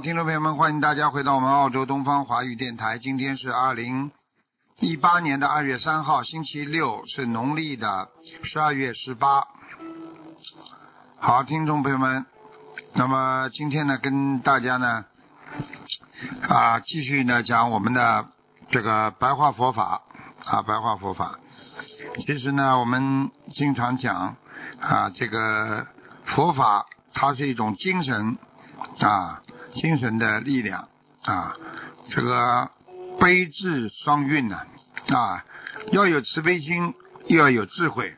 听众朋友们，欢迎大家回到我们澳洲东方华语电台。今天是二零一八年的二月三号，星期六，是农历的十二月十八。好，听众朋友们，那么今天呢，跟大家呢啊继续呢讲我们的这个白话佛法啊，白话佛法。其实呢，我们经常讲啊，这个佛法它是一种精神啊。精神的力量啊，这个悲智双运呢啊，要有慈悲心，又要有智慧，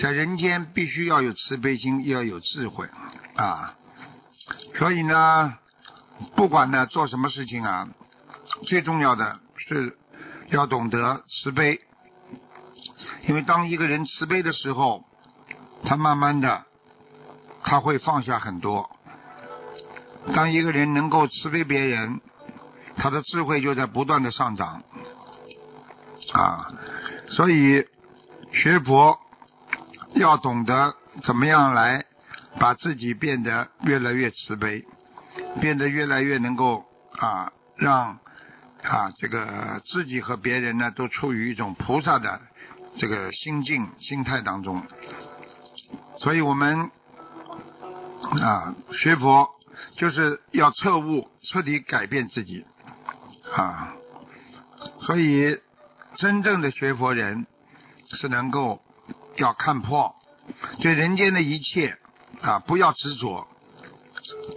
在人间必须要有慈悲心，又要有智慧啊。所以呢，不管呢做什么事情啊，最重要的是要懂得慈悲，因为当一个人慈悲的时候，他慢慢的他会放下很多。当一个人能够慈悲别人，他的智慧就在不断的上涨啊。所以学佛要懂得怎么样来把自己变得越来越慈悲，变得越来越能够啊让啊这个自己和别人呢都处于一种菩萨的这个心境心态当中。所以我们啊学佛。就是要彻悟，彻底改变自己啊！所以，真正的学佛人是能够要看破，对人间的一切啊，不要执着，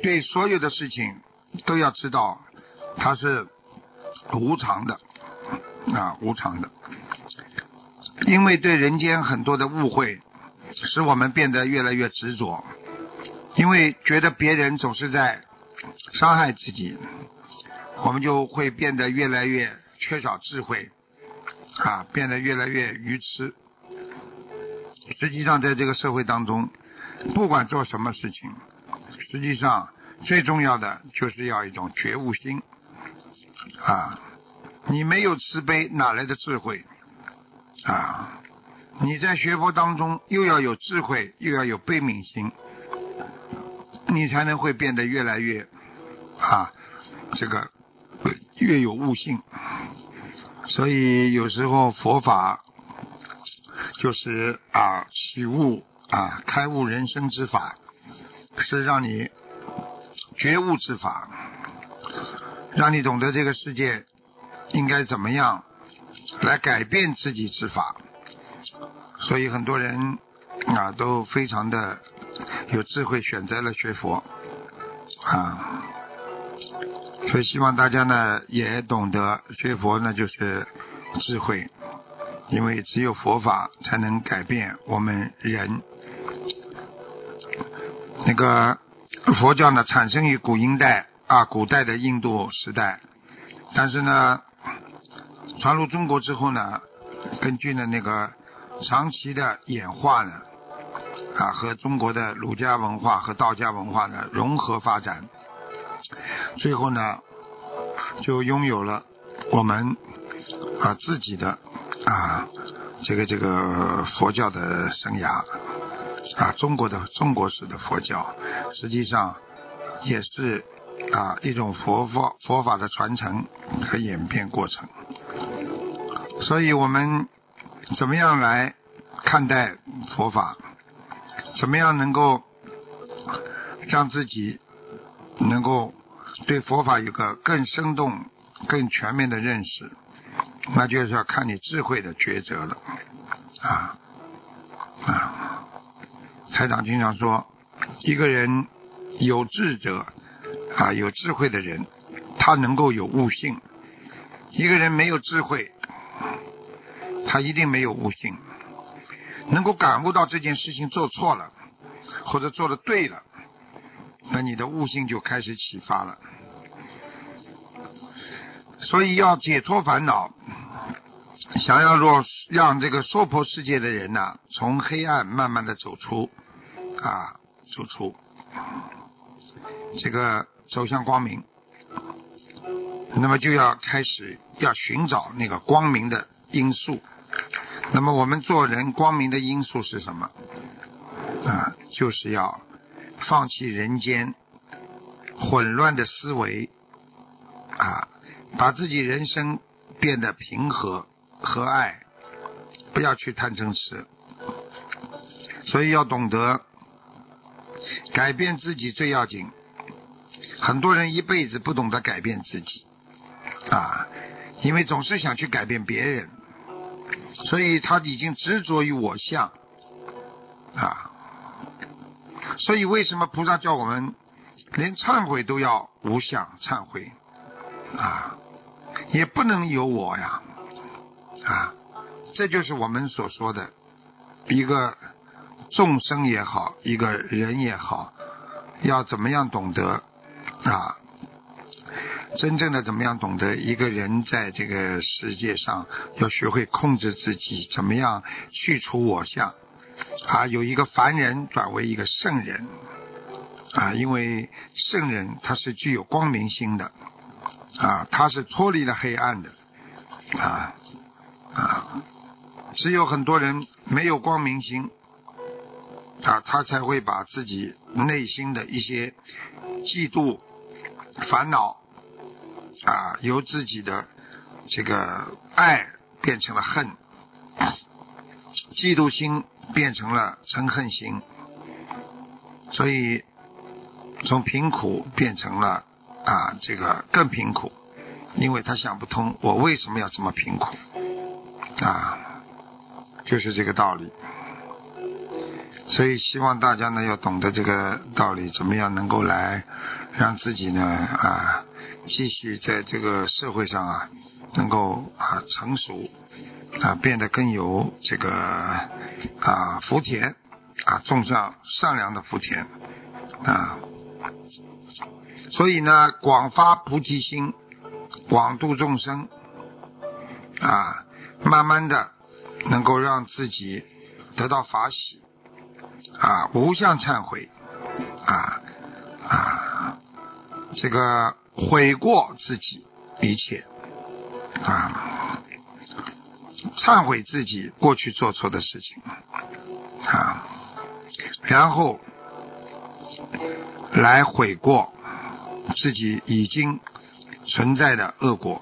对所有的事情都要知道它是无常的啊，无常的。因为对人间很多的误会，使我们变得越来越执着。因为觉得别人总是在伤害自己，我们就会变得越来越缺少智慧，啊，变得越来越愚痴。实际上，在这个社会当中，不管做什么事情，实际上最重要的就是要一种觉悟心，啊，你没有慈悲，哪来的智慧？啊，你在学佛当中又要有智慧，又要有悲悯心。你才能会变得越来越啊，这个越有悟性。所以有时候佛法就是啊启悟啊开悟人生之法，是让你觉悟之法，让你懂得这个世界应该怎么样来改变自己之法。所以很多人啊都非常的。有智慧选择了学佛啊，所以希望大家呢也懂得学佛呢就是智慧，因为只有佛法才能改变我们人。那个佛教呢产生于古英代啊，古代的印度时代，但是呢传入中国之后呢，根据呢那个长期的演化呢。啊，和中国的儒家文化和道家文化呢融合发展，最后呢，就拥有了我们啊自己的啊这个这个佛教的生涯啊，中国的中国式的佛教，实际上也是啊一种佛法佛法的传承和演变过程。所以我们怎么样来看待佛法？怎么样能够让自己能够对佛法有个更生动、更全面的认识？那就是要看你智慧的抉择了。啊啊！台长经常说，一个人有智者啊，有智慧的人，他能够有悟性；一个人没有智慧，他一定没有悟性。能够感悟到这件事情做错了，或者做的对了，那你的悟性就开始启发了。所以要解脱烦恼，想要若让这个娑婆世界的人呐，从黑暗慢慢的走出，啊，走出这个走向光明，那么就要开始要寻找那个光明的因素。那么我们做人光明的因素是什么？啊，就是要放弃人间混乱的思维，啊，把自己人生变得平和和蔼，不要去贪嗔痴。所以要懂得改变自己最要紧。很多人一辈子不懂得改变自己，啊，因为总是想去改变别人。所以他已经执着于我相。啊，所以为什么菩萨叫我们连忏悔都要无相忏悔？啊，也不能有我呀。啊，这就是我们所说的一个众生也好，一个人也好，要怎么样懂得啊？真正的怎么样懂得一个人在这个世界上要学会控制自己，怎么样去除我相啊？有一个凡人转为一个圣人啊，因为圣人他是具有光明心的啊，他是脱离了黑暗的啊啊，只有很多人没有光明心啊，他才会把自己内心的一些嫉妒、烦恼。啊，由自己的这个爱变成了恨，嫉妒心变成了嗔恨心，所以从贫苦变成了啊这个更贫苦，因为他想不通我为什么要这么贫苦啊，就是这个道理。所以希望大家呢要懂得这个道理，怎么样能够来让自己呢啊。继续在这个社会上啊，能够啊成熟啊，变得更有这个啊福田啊，种上善良的福田啊。所以呢，广发菩提心，广度众生啊，慢慢的能够让自己得到法喜啊，无相忏悔啊啊，这个。悔过自己一切啊，忏悔自己过去做错的事情啊，然后来悔过自己已经存在的恶果，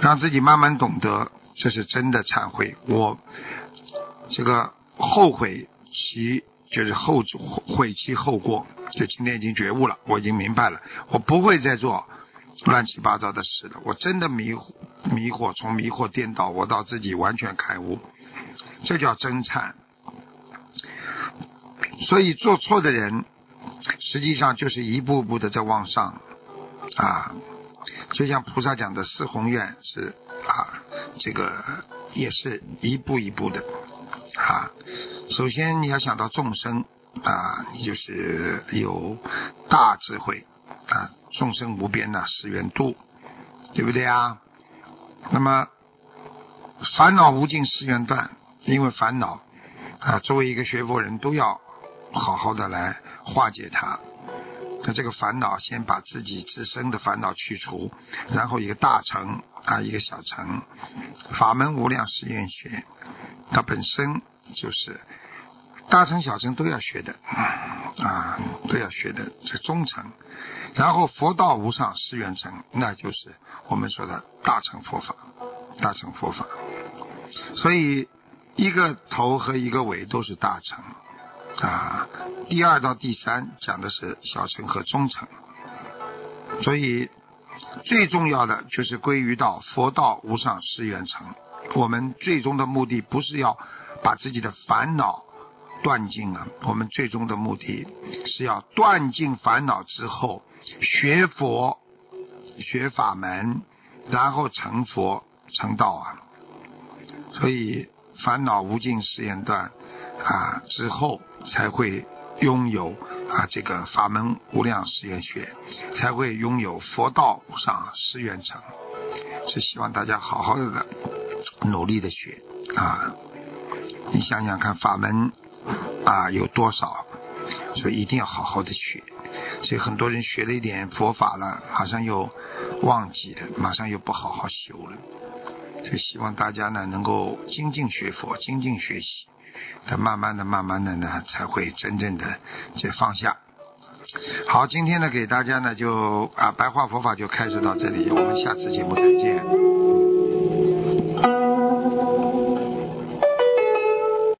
让自己慢慢懂得这是真的忏悔。我这个后悔其就是后悔其后过。就今天已经觉悟了，我已经明白了，我不会再做乱七八糟的事了。我真的迷惑，迷惑从迷惑颠倒，我到自己完全开悟，这叫真忏。所以做错的人，实际上就是一步步的在往上啊。就像菩萨讲的四宏愿是啊，这个也是一步一步的啊。首先你要想到众生。啊，你就是有大智慧啊，众生无边呐，十缘度，对不对啊？那么烦恼无尽，十缘断，因为烦恼啊，作为一个学佛人都要好好的来化解它。那这个烦恼，先把自己自身的烦恼去除，然后一个大成啊，一个小成，法门无量誓愿学，它本身就是。大乘小乘都要学的啊，都要学的这中层，然后佛道无上誓愿成，那就是我们说的大乘佛法，大乘佛法。所以一个头和一个尾都是大乘啊，第二到第三讲的是小乘和中乘。所以最重要的就是归于到佛道无上誓愿成。我们最终的目的不是要把自己的烦恼。断尽了，我们最终的目的是要断尽烦恼之后学佛、学法门，然后成佛成道啊。所以烦恼无尽誓愿断啊之后，才会拥有啊这个法门无量誓愿学，才会拥有佛道无上誓愿成。是希望大家好好的努力的学啊！你想想看，法门啊有多少？所以一定要好好的学。所以很多人学了一点佛法了，好像又忘记了，马上又不好好修了。所以希望大家呢能够精进学佛，精进学习，他慢慢的、慢慢的呢才会真正的这放下。好，今天呢给大家呢就啊白话佛法就开始到这里，我们下次节目再见。